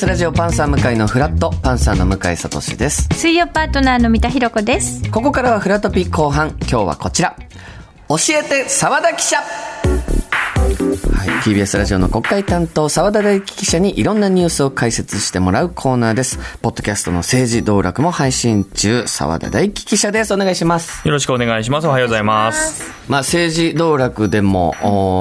TBS ラジオパンサー向井のフラットパンサーの向井聡です。水曜パートナーの三田寛子です。ここからはフラトピ後半今日はこちら。教えて澤田記者はい、TBS ラジオの国会担当澤田大樹記者にいろんなニュースを解説してもらうコーナーです。ポッドキャストの政治道楽も配信中。澤田大樹記者です。お願いします。よろしくお願いします。おはようございます。まあ政治道楽でも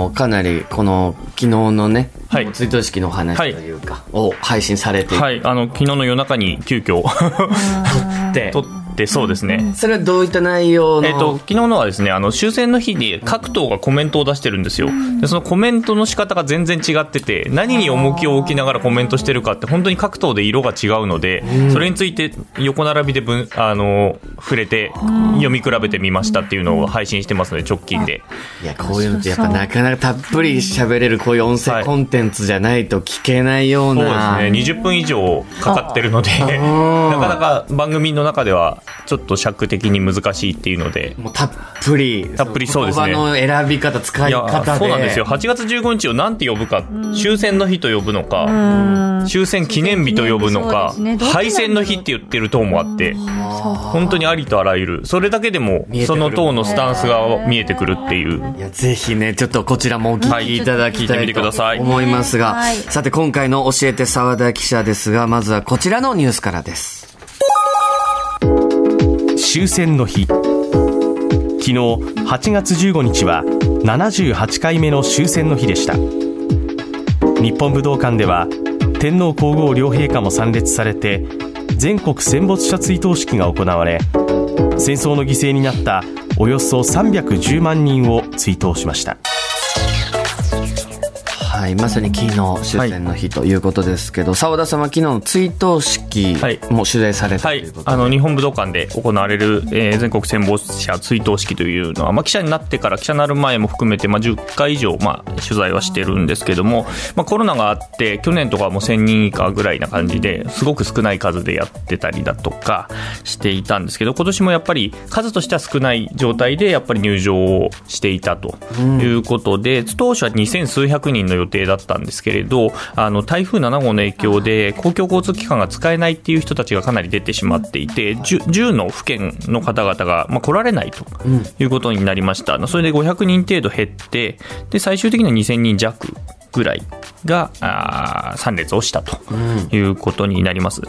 おかなりこの昨日のね、はい。追悼式のお話というか、を配信されて。いて、はい、あの昨日の夜中に急遽。で 撮ってそうですね。それはどういった内容の、えっと、昨日のはですね、あの、終戦の日に各党がコメントを出してるんですよ。で、そのコメントの仕方が全然違ってて、何に重きを置きながらコメントしてるかって、本当に各党で色が違うので、それについて横並びで分、あの、触れて、読み比べてみましたっていうのを配信してますので、直近で。いや、こういうのってやっぱなかなかたっぷり喋れるこういう音声コンテンツじゃないと聞けないようそうな。ですね、20分以上かかってるので、なかなか番組の中では、ちょっと尺的に難しいっていうので、もうたっぷり。たっぷりそうですね。言葉の選び方、使いいや方で。そうなんですよ。8月15日を何て呼ぶか、終戦の日と呼ぶのか、終戦記念日と呼ぶのか、ね。敗戦の日って言ってる党もあって、本当にありとあらゆる、それだけでもその党のスタンスが見えてくるっていう。いや、ぜひね、ちょっとこちらもお聞きいただきたはい聞いてみてくい。とださい。思い。ますが、はい。さて今回の教えて澤田記者ですが、まずはこちらのニュースからです。終戦の日。昨日8月15日は78回目の終戦の日でした。日本武道館では天皇皇后両陛下も参列されて全国戦没者追悼式が行われ戦争の犠牲になったおよそ310万人を追悼しました。はい、まさに昨日終戦の日ということですけど、澤田さんは昨日の追悼式はい。も取材されたとはいいうことで、あの日本武道館で行われる、えー全国戦没者追悼式というのは、まあ、記者になってから記者になる前も含めて、まあ、10回以上、まあ、取材はしてるんですけども、まあ、コロナがあって去年とかはもう1000人以下ぐらいな感じですごく少ない数でやってたりだとかしていたんですけど今年もやっぱり数としては少ない状態でやっぱり入場をしていたということで、当初は2000数百人の予定だったんですけれどあの台風7号の影響で公共交通機関が使えないっていう人たちがかなり出てしまっていて 10, 10の府県の方々が、まあ、来られないということになりました、それで500人程度減ってで最終的には2000人弱ぐらいがあー参列をしたということになります。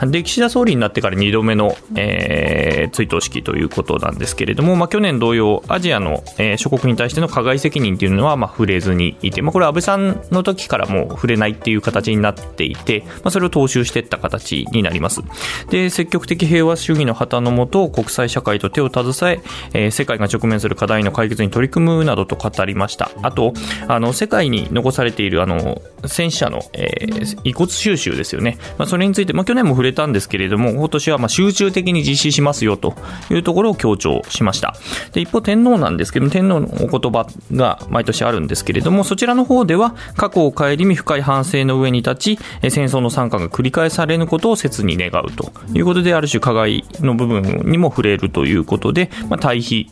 で岸田総理になってから2度目の、えー追悼式ということなんですけれども、まあ、去年同様、アジアの、えー諸国に対しての加害責任というのは、まあ、触れずにいて、まあ、これは安倍さんの時からもう触れないっていう形になっていて、まあ、それを踏襲していった形になります。で、積極的平和主義の旗のもと、国際社会と手を携ええー世界が直面する課題の解決に取り組むなどと語りました。あと、あの、世界に残されている、あの、戦死者の、えー遺骨収集ですよね。まあ、それについて、まあ、去年も触れたんですけれども、今年はまあ集中的に実施しますよというところを強調しました。で、一方、天皇なんですけども、天皇のお言葉が毎年あるんですけれども、そちらの方では、過去を顧み深い反省の上に立ち、戦争の惨禍が繰り返されぬことを切に願うということで、ある種加害の部分にも触れるということで、まあ、対比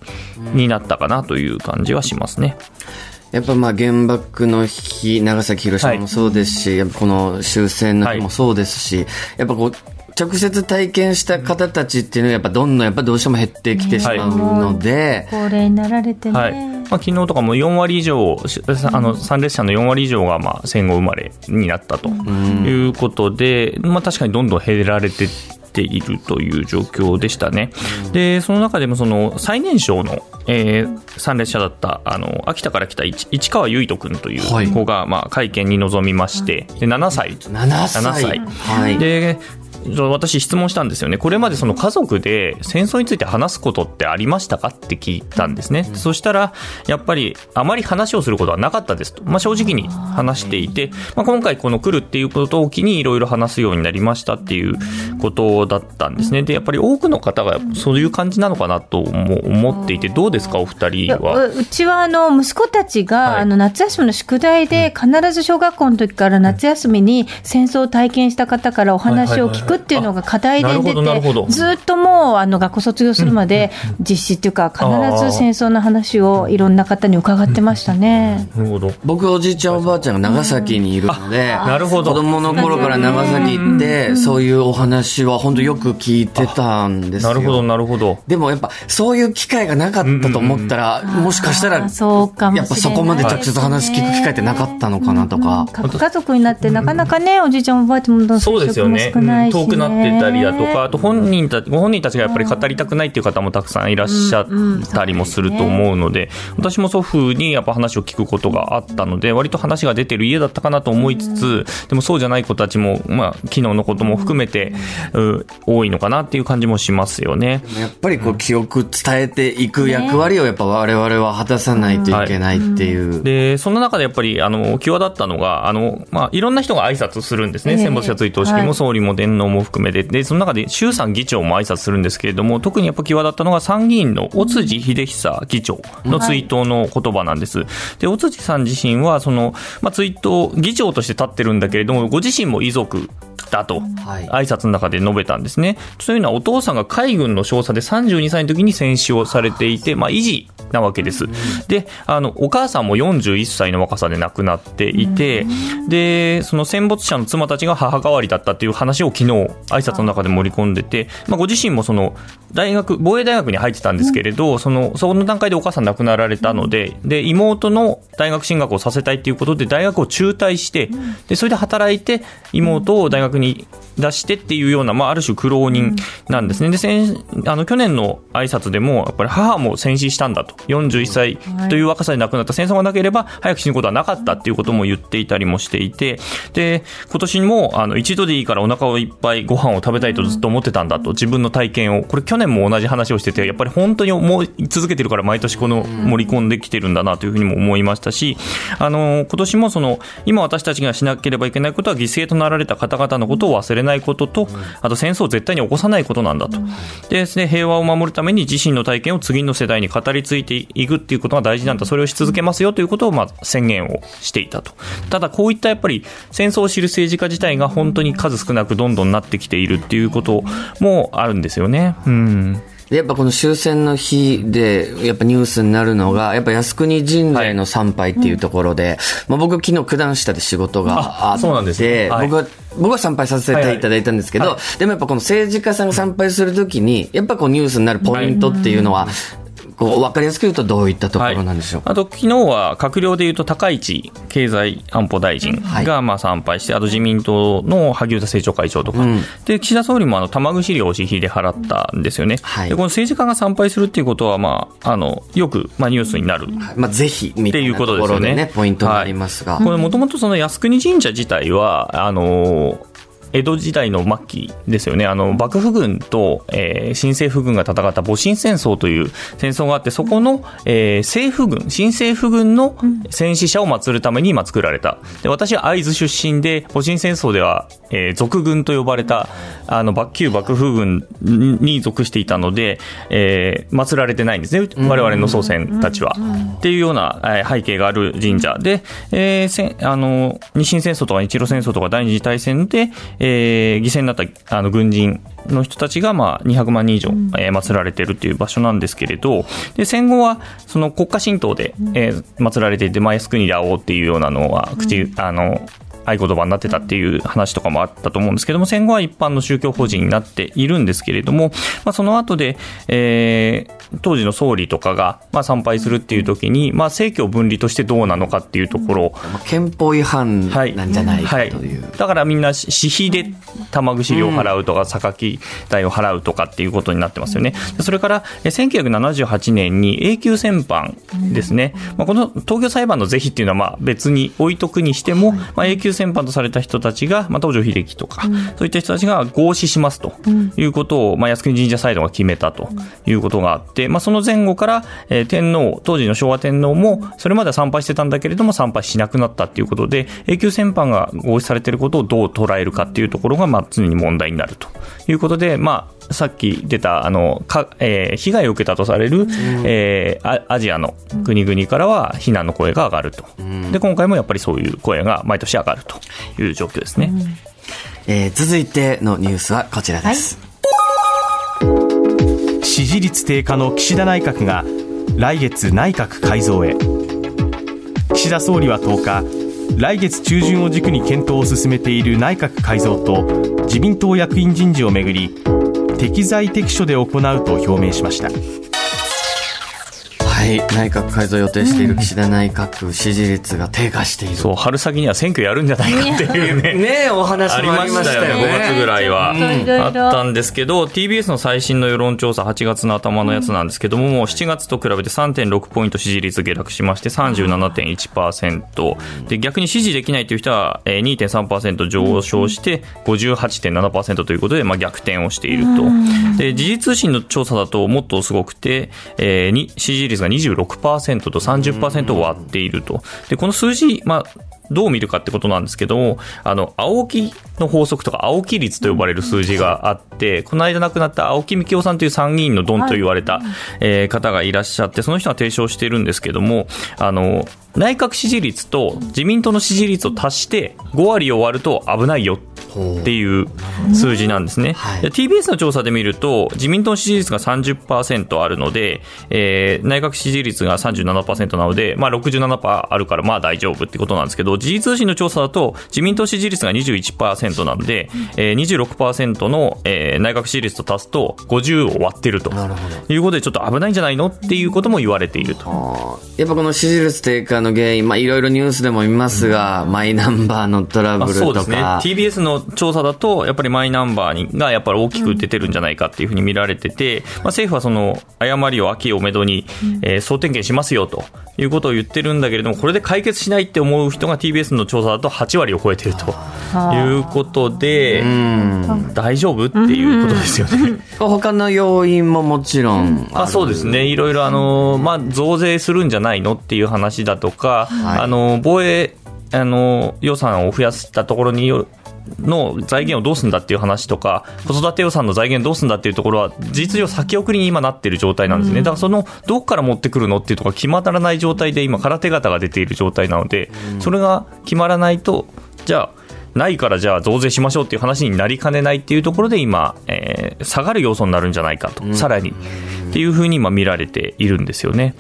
になったかなという感じはしますね。やっぱまあ原爆の日、長崎、広島もそうですし、やっぱこの終戦の日もそうですし、やっぱこう、直接体験した方たちっていうのはやっぱどんどんやっぱどうしても減ってきてしまうので、高齢になられてね、はい。まあ、昨日とかも4割以上、しあの参列者の4割以上がまあ戦後生まれになったということで、まあ、確かにどんどん減られてっているという状況でしたね。で、その中でもその最年少の、えー参列者だったあの秋田から来た市市川結人君というはい子が、まあ、会見に臨みまして、で7歳7歳。7歳はい。で私質問したんですよね。これまでその家族で戦争について話すことってありましたか？って聞いたんですね。そしたら、やっぱりあまり話をすることはなかったですと。まあ正直に話していて、まあ今回この来るっていうことを機にいろいろ話すようになりましたっていうことだったんですね。で、やっぱり多くの方がそういう感じなのかなとも思っていて、どうですか？お二人は。ううちはあの息子たちが、はいあの夏休みの宿題で必ず小学校の時から夏休みに戦争を体験した方からお話を聞くくっていうのが課題で出て、ずっともうあの学校卒業するまで実施っていうか、必ず戦争の話をいろんな方に伺ってましたね。なるほど。僕おじいちゃんおばあちゃんが長崎にいるので、なるほど。子供の頃から長崎行って、そういうお話は本当よく聞いてたんですよ。なるほど、なるほど。でもやっぱそういう機会がなかったと思ったら、もしかしたら、やっぱそこまで直接話聞く機会ってなかったのかなとか。核家族になって、なかなかね、おじいちゃん、おばあちゃんも少ないし、ね、遠くなってたりだとか、あと本人たご本人たちがやっぱり語りたくないっていう方もたくさんいらっしゃったりもすると思うので、私も祖父にやっぱ話を聞くことがあったので、割と話が出てる家だったかなと思いつつ、でもそうじゃない子たちも、まあ、昨日のことも含めて、う多いのかなっていう感じもしますよね。やっぱりこう記憶伝えていく役割をやっぱ我々は果たさないといけないっていう。で、その中でやっぱり、あの、際立ったのが、あの、まあ、いろんな人が挨拶するんですね。ええ戦没者追悼式はいも総理も天皇も含めて。で、その中で衆参議長も挨拶するんですけれども、特にやっぱ際立ったのが参議院の尾辻秀久議長の追悼の言葉なんです。で、尾辻さん自身は、その、まあ、追悼、議長として立ってるんだけれども、ご自身も遺族だと、はい挨拶の中で述べたんですね。というのは、お父さんが海軍の少佐で32歳の時に戦死をされていて、まあ、維持なわけです。で、あの、お母さんも41歳の若さで亡くなっていて、で、その戦没者の妻たちが母代わりだったっていう話を昨日、挨拶の中で盛り込んでて、まあ、ご自身もその、大学、防衛大学に入ってたんですけれど、その、その段階でお母さん亡くなられたので、で、妹の大学進学をさせたいっていうことで、大学を中退して、で、それで働いて、妹を大学に出してっていうような、まあ、ある種苦労人なんですね。で、先、あの、去年の挨拶でも、やっぱり母も戦死したんだと。41歳という若さで亡くなった。戦争がなければ、早く死ぬことはなかったっていうことも言っていたりもしていて、で、今年も、あの、一度でいいからお腹をいっぱいご飯を食べたいとずっと思ってたんだと、自分の体験を、これ去年も同じ話をしてて、やっぱり本当に思い続けてるから毎年この盛り込んできてるんだなというふうにも思いましたし、あの、今年もその、今私たちがしなければいけないことは犠牲となられた方々のことを忘れないことと、あと戦争を絶対に起こさないことなんだと。でですね、平和を守るために自身の体験を次の世代に語り継いでいくっていうことが大事なんだ。それをし続けますよということを、まあ、宣言をしていたと。ただ、こういったやっぱり戦争を知る政治家自体が本当に数少なくどんどんなってきているっていうこともあるんですよね。うん。でやっぱこの終戦の日で、やっぱニュースになるのが、やっぱ靖国神社への参拝っていうところで、まあ僕昨日九段下で仕事がああそうなんですって、ねはい僕は、僕は参拝させていただいたんですけど、でもやっぱこの政治家さんが参拝するときに、やっぱこうニュースになるポイントっていうのは、分かりやすく言うとどういったところなんでしょうか？あと、昨日は閣僚でいうと高市経済安保大臣がまあ参拝して、あと自民党の萩生田政調会長とか、うん。で岸田総理もあの玉串料を私費で払ったんですよね、はい。でこの政治家が参拝するっていうことは、まあ、あのよく、まあ、ニュースになる。まあぜひ、みたいなところでっていうことですよね、ねポイントになりますが。これもともとその靖国神社自体は、あの江戸時代の末期ですよね、あの幕府軍と、えー新政府軍が戦った戊辰戦争という戦争があって、そこの、えー政府軍、新政府軍の戦死者を祀るために今作られた。で私は会津出身で、戊辰戦争では、えー賊軍と呼ばれた、あの、旧幕府軍に属していたので、えー祀られてないんですね、我々の祖先たちは。っていうような、えー背景がある神社で、えーせんあの、日清戦争とか日露戦争とか第二次大戦で、えー犠牲になったあの軍人の人たちが、まあ、200万人以上、えー祀られているっていう場所なんですけれど、で戦後はその国家神道で、えー祀られていて、まあ、靖国で会おうっていうようなのは、口、あの、合言葉になってたっていう話とかもあったと思うんですけども、戦後は一般の宗教法人になっているんですけれども、まあ、その後で、えー当時の総理とかが、まあ、参拝するっていう時に、まあ、政教分離としてどうなのかっていうところ憲法違反なんじゃないかという。だからみんな私費で玉串料を払うとか、榊代を払うとかっていうことになってますよね。でそれから、え1978年に永久戦犯ですね。まあ、この東京裁判の是非っていうのはまあ別に置いとくにしても、まあ、永久戦犯とされた人たちが、まあ、東条英機とか、そういった人たちが合死しますということを、まあ、靖国神社サイドが決めたということがあって、まあ、その前後から、えー天皇、当時の昭和天皇も、それまでは参拝してたんだけれども、参拝しなくなったっていうことで、永久戦犯が合死されていることをどう捉えるかっていうところが、まあ、常に問題になるということで、まあ、さっき出た、あの、か、えー被害を受けたとされる、えーアアジアの国々からは非難の声が上がると。で、今回もやっぱりそういう声が毎年上がるという状況ですね。えー続いてのニュースはこちらです。支持率低下の岸田内閣が来月内閣改造へ岸田総理は10日来月中旬を軸に検討を進めている内閣改造と自民党役員人事をめぐり適材適所で行うと表明しました。はい。内閣改造予定している岸田内閣支持率が低下している。そう、春先には選挙やるんじゃないかっていうね。ねえ、お話ありもありまましたたよね。5月ぐらいは。あったんですけど、TBS の最新の世論調査、8月の頭のやつなんですけども、もう7月と比べて3.6ポイント支持率下落しまして、37.1%。で、逆に支持できないという人はえー2.3%上昇して、58.7%ということで、まあ、逆転をしていると。で、時事通信の調査だともっとすごくて、えーに支持率が26%と30%を割っていると。で、この数字、まあ、どう見るかってことなんですけども、あの、青木の法則とか青木率と呼ばれる数字があって、この間亡くなった青木幹雄さんという参議院のドンと言われた、えー方がいらっしゃって、その人が提唱しているんですけども、あの、内閣支持率と自民党の支持率を足して5割を割ると危ないよっていう数字なんですね。はいで TBS の調査で見ると、自民党の支持率が30%あるので、えー内閣支持率が37%なので、まあ67%あるからまあ大丈夫ってことなんですけど、時事通信の調査だと、自民党支持率が21%なんで、えー26%の、えー内閣支持率と足すと50を割ってると。なるほど。いうことで、ちょっと危ないんじゃないのっていうことも言われていると。やっぱこの支持率低下の原因、まあいろいろニュースでも見ますが、マイナンバーのトラブあルとそうですね。か。TBS の調査だと、やっぱりマイナンバーにがやっぱり大きく出てるんじゃないかっていうふうに見られてて、まあ、政府はその誤りを秋をめどに、えー総点検しますよということを言ってるんだけれども、これで解決しないって思う人が TBS の調査だと8割を超えてるということで、うん。大丈夫っていうことですよね。他の要因ももちろんあそうですね、いろいろ、あのまあ、増税するんじゃないのっていう話だとか、はいあの防衛あの予算を増やしたところによの財源をどうするんだっていう話とか、子育て予算の財源どうするんだっていうところは、事実上先送りに今なっている状態なんですね。だからその、どこから持ってくるのっていうところが決まらない状態で今、空手形が出ている状態なので、それが決まらないと、じゃあ、ないからじゃあ増税しましょうっていう話になりかねないっていうところで今、えー下がる要素になるんじゃないかと、さらにっていうふうに今見られているんですよね。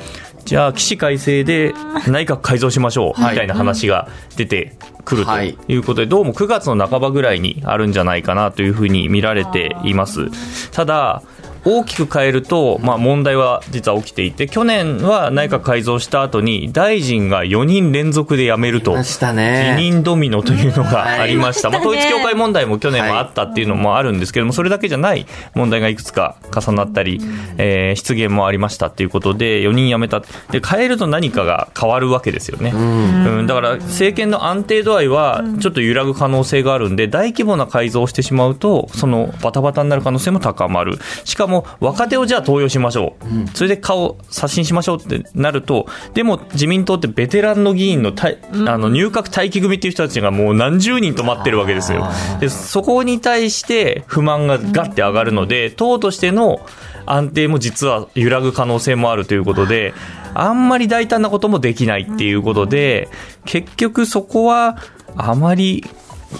じゃあ、起死回生で内閣改造しましょうみたいな話が出てくるとはいいうことで、どうも9月の半ばぐらいにあるんじゃないかなというふうに見られています。ただ、大きく変えると、まあ、問題は実は起きていて、去年は内閣改造した後に、大臣が4人連続で辞めると。ました辞ね。任ドミノというのがはい。ありました、まあ、統一教会問題も去年もあったっていうのもあるんですけども、それだけじゃない問題がいくつか重なったり、えー失言もありましたっていうことで、4人辞めた、で変えると何かが変わるわけですよね、うん。だから政権の安定度合いはちょっと揺らぐ可能性があるんで、大規模な改造をしてしまうと、そのバタバタになる可能性も高まる、しかも若手をじゃあ登用しましょう、それで顔、刷新しましょうってなると、でも自民党ってベテランの議員のたいあの入閣待機組っていう人たちがもう何十人と待ってるわけですよ。でそこに対して不満がガッて上がるので、党としての安定も実は揺らぐ可能性もあるということで、あんまり大胆なこともできないっていうことで、結局そこはあまり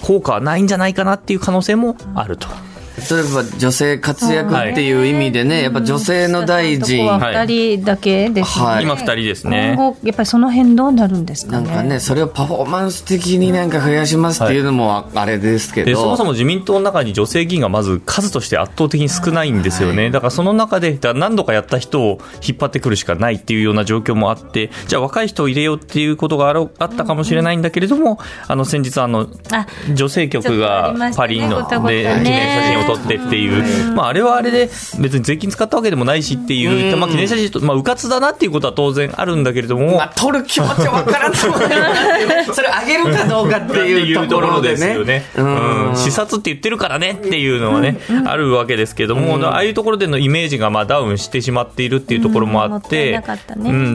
効果はないんじゃないかなっていう可能性もあると。例えば女性活躍っていう意味でね、やっぱ女性の大臣、は2人だけですね。はい。今2人ですね。今後、やっぱりその辺どうなるんですかね。なんかね、それをパフォーマンス的になんか増やしますっていうのもあれですけど、でそもそも自民党の中に女性議員がまず数として圧倒的に少ないんですよね、だからその中で何度かやった人を引っ張ってくるしかないっていうような状況もあって、じゃあ若い人を入れようっていうことがあろあったかもしれないんだけれども、あの先日あの、あ女性局がパリので記念写真を撮ってっていう、まあ、あれはあれで別に税金使ったわけでもないしっていう、まあ、記念写真と、まあ、うかつだなっていうことは当然あるんだけれども、まあ、取る気持ちは分からんともないそれあげるかどうかっていうところでね。よね。うん。うん。視察って言ってるからねっていうのはね、あるわけですけども、ああいうところでのイメージがまあダウンしてしまっているっていうところもあって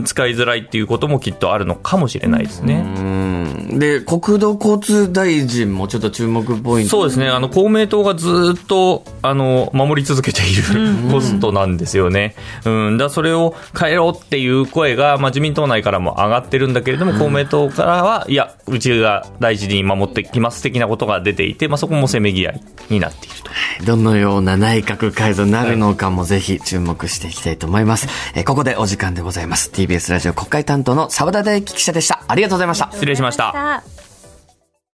使いづらいっていうこともきっとあるのかもしれないですね。うんうん。で、国土交通大臣もちょっと注目ポイント。そうですね、あの公明党がずっとあの守り続けているポストなんですよね、うんだそれを変えろっていう声が、まあ、自民党内からも上がってるんだけれども、公明党からは、いや、うちが大事に守ってきます的なことが出ていて、まあ、そこもせめぎ合いになっていると。どのような内閣改造になるのかもぜひ注目していきたいと思います。えーここでお時間でございます。TBS ラジオ国会担当の澤田大樹記者でした。ありがとうございました。失礼しました。さあ